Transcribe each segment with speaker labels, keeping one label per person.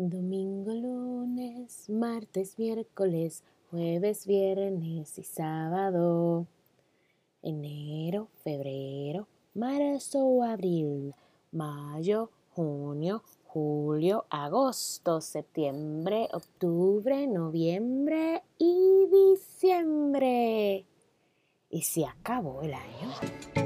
Speaker 1: Domingo, lunes, martes, miércoles, jueves, viernes y sábado. Enero, febrero, marzo, abril, mayo, junio, julio, agosto, septiembre, octubre, noviembre y diciembre. Y se acabó el año.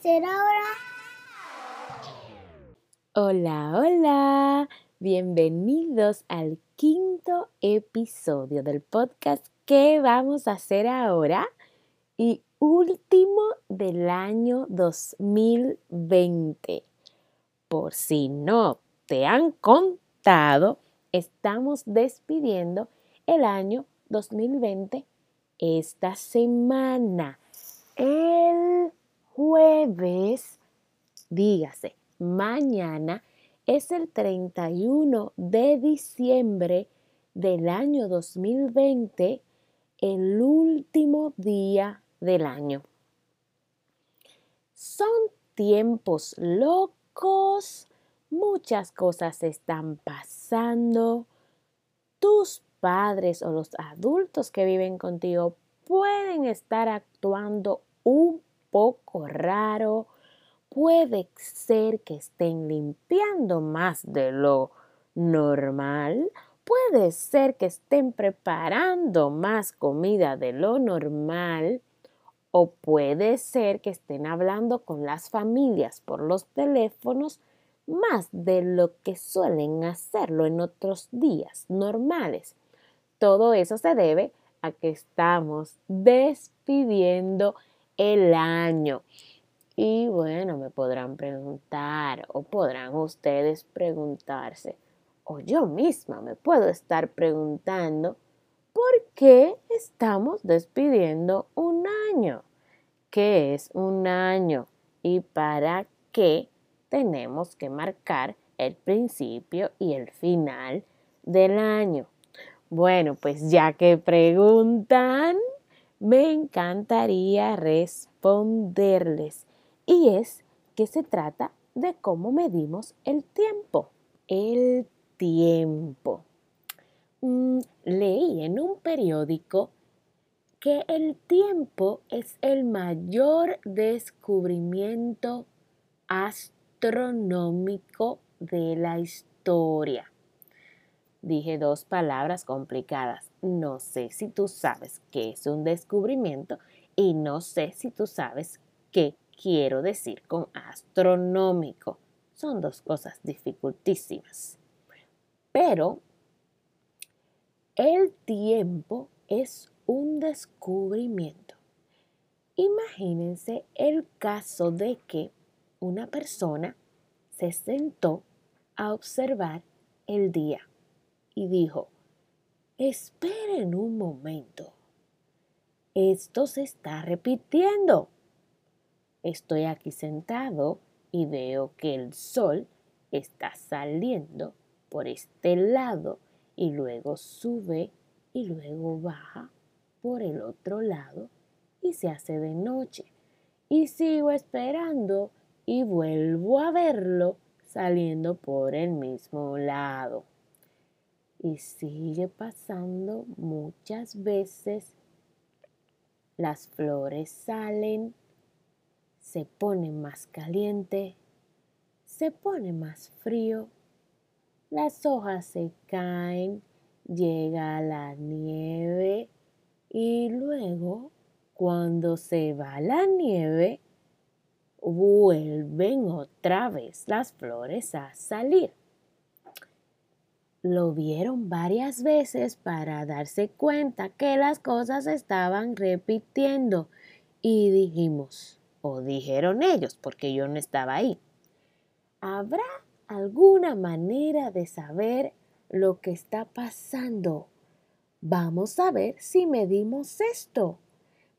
Speaker 2: Hacer ahora?
Speaker 1: Hola, hola. Bienvenidos al quinto episodio del podcast que vamos a hacer ahora y último del año 2020. Por si no te han contado, estamos despidiendo el año 2020 esta semana. El jueves, dígase, mañana es el 31 de diciembre del año 2020, el último día del año. Son tiempos locos, muchas cosas están pasando. Tus padres o los adultos que viven contigo pueden estar actuando un poco raro, puede ser que estén limpiando más de lo normal, puede ser que estén preparando más comida de lo normal o puede ser que estén hablando con las familias por los teléfonos más de lo que suelen hacerlo en otros días normales. Todo eso se debe a que estamos despidiendo el año. Y bueno, me podrán preguntar o podrán ustedes preguntarse, o yo misma me puedo estar preguntando, ¿por qué estamos despidiendo un año? ¿Qué es un año? ¿Y para qué tenemos que marcar el principio y el final del año? Bueno, pues ya que preguntan, me encantaría responderles. Y es que se trata de cómo medimos el tiempo. El tiempo. Mm, leí en un periódico que el tiempo es el mayor descubrimiento astronómico de la historia. Dije dos palabras complicadas. No sé si tú sabes qué es un descubrimiento y no sé si tú sabes qué quiero decir con astronómico. Son dos cosas dificultísimas. Pero el tiempo es un descubrimiento. Imagínense el caso de que una persona se sentó a observar el día y dijo, esperen un momento, esto se está repitiendo. Estoy aquí sentado y veo que el sol está saliendo por este lado y luego sube y luego baja por el otro lado y se hace de noche. Y sigo esperando y vuelvo a verlo saliendo por el mismo lado. Y sigue pasando muchas veces. Las flores salen, se pone más caliente, se pone más frío, las hojas se caen, llega la nieve y luego cuando se va la nieve vuelven otra vez las flores a salir. Lo vieron varias veces para darse cuenta que las cosas estaban repitiendo y dijimos, o dijeron ellos, porque yo no estaba ahí, ¿habrá alguna manera de saber lo que está pasando? Vamos a ver si medimos esto.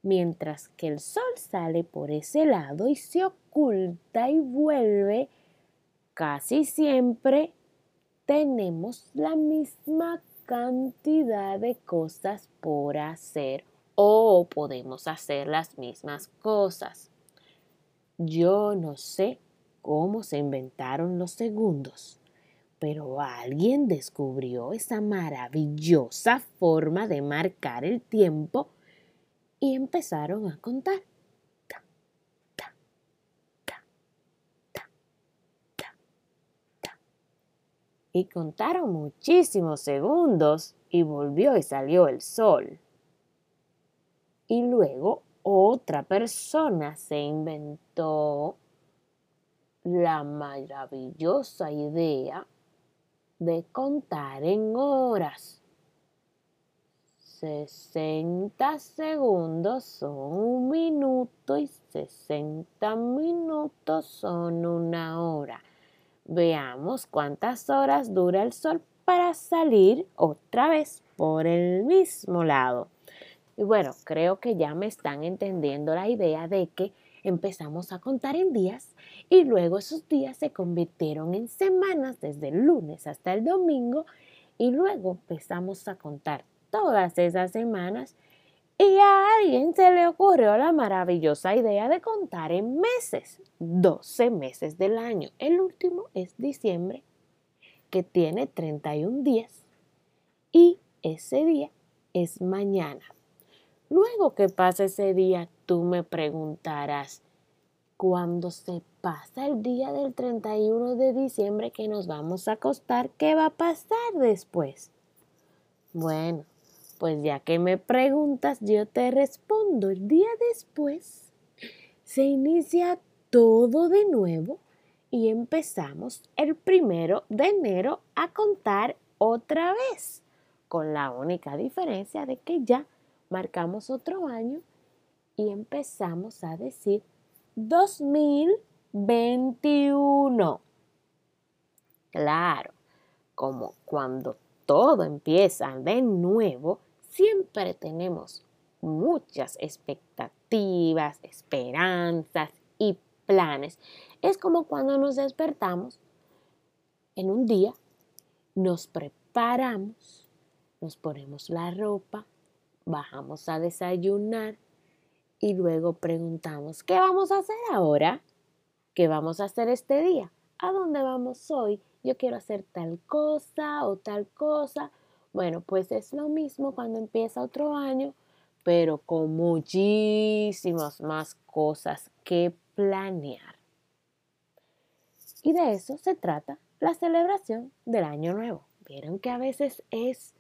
Speaker 1: Mientras que el sol sale por ese lado y se oculta y vuelve, casi siempre tenemos la misma cantidad de cosas por hacer o podemos hacer las mismas cosas. Yo no sé cómo se inventaron los segundos, pero alguien descubrió esa maravillosa forma de marcar el tiempo y empezaron a contar. Y contaron muchísimos segundos y volvió y salió el sol. Y luego otra persona se inventó la maravillosa idea de contar en horas. 60 segundos son un minuto y 60 minutos son una hora. Veamos cuántas horas dura el sol para salir otra vez por el mismo lado. Y bueno, creo que ya me están entendiendo la idea de que empezamos a contar en días y luego esos días se convirtieron en semanas desde el lunes hasta el domingo y luego empezamos a contar todas esas semanas y a alguien se le ocurrió la maravillosa idea de contar en meses, 12 meses del año. El último es diciembre, que tiene 31 días y ese día es mañana. Luego que pase ese día, tú me preguntarás, cuando se pasa el día del 31 de diciembre que nos vamos a acostar, ¿qué va a pasar después? Bueno, pues ya que me preguntas, yo te respondo. El día después se inicia todo de nuevo y empezamos el primero de enero a contar otra vez, con la única diferencia de que ya marcamos otro año y empezamos a decir 2021. Claro, como cuando todo empieza de nuevo, siempre tenemos muchas expectativas, esperanzas y planes. Es como cuando nos despertamos en un día, nos preparamos, nos ponemos la ropa, bajamos a desayunar y luego preguntamos, ¿qué vamos a hacer ahora? ¿Qué vamos a hacer este día? ¿A dónde vamos hoy? Yo quiero hacer tal cosa o tal cosa. Bueno, pues es lo mismo cuando empieza otro año, pero con muchísimas más cosas que planear. Y de eso se trata la celebración del Año Nuevo. Vieron que a veces es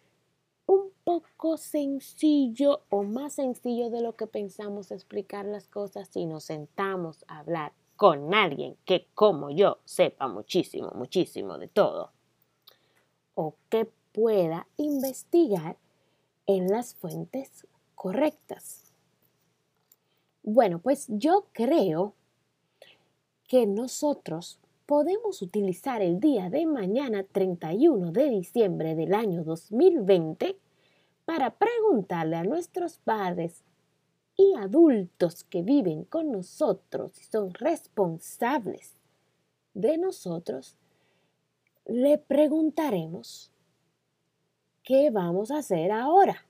Speaker 1: un poco sencillo o más sencillo de lo que pensamos explicar las cosas si nos sentamos a hablar con alguien que como yo sepa muchísimo, muchísimo de todo o pueda investigar en las fuentes correctas. Bueno, pues yo creo que nosotros podemos utilizar el día de mañana 31 de diciembre del año 2020 para preguntarle a nuestros padres y adultos que viven con nosotros y son responsables de nosotros, le preguntaremos ¿qué vamos a hacer ahora?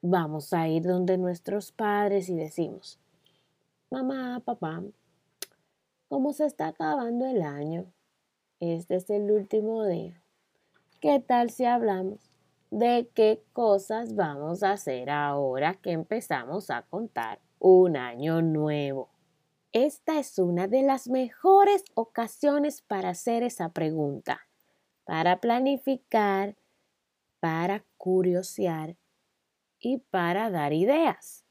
Speaker 1: Vamos a ir donde nuestros padres y decimos, mamá, papá, como se está acabando el año, este es el último día. ¿Qué tal si hablamos de qué cosas vamos a hacer ahora que empezamos a contar un año nuevo? Esta es una de las mejores ocasiones para hacer esa pregunta, para planificar, para curiosear y para dar ideas.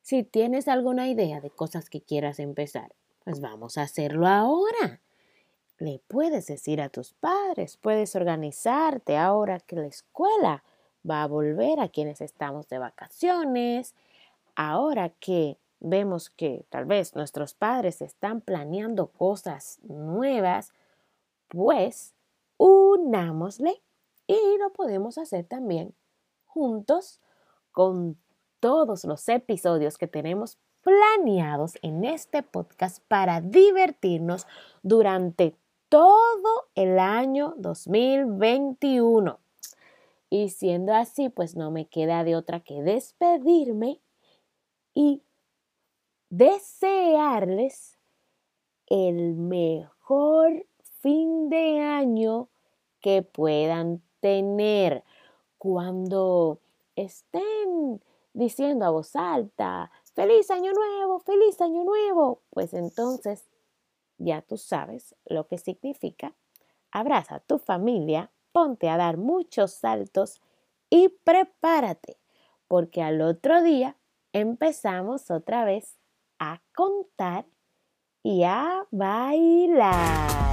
Speaker 1: Si tienes alguna idea de cosas que quieras empezar, pues vamos a hacerlo ahora. Le puedes decir a tus padres, puedes organizarte ahora que la escuela va a volver a quienes estamos de vacaciones, ahora que vemos que tal vez nuestros padres están planeando cosas nuevas, pues unámosle y lo podemos hacer también juntos con todos los episodios que tenemos planeados en este podcast para divertirnos durante todo el año 2021. Y siendo así, pues no me queda de otra que despedirme y desearles el mejor fin de año que puedan tener cuando estén diciendo a voz alta, feliz año nuevo, feliz año nuevo, pues entonces ya tú sabes lo que significa. Abraza a tu familia, ponte a dar muchos saltos y prepárate, porque al otro día empezamos otra vez a contar y a bailar.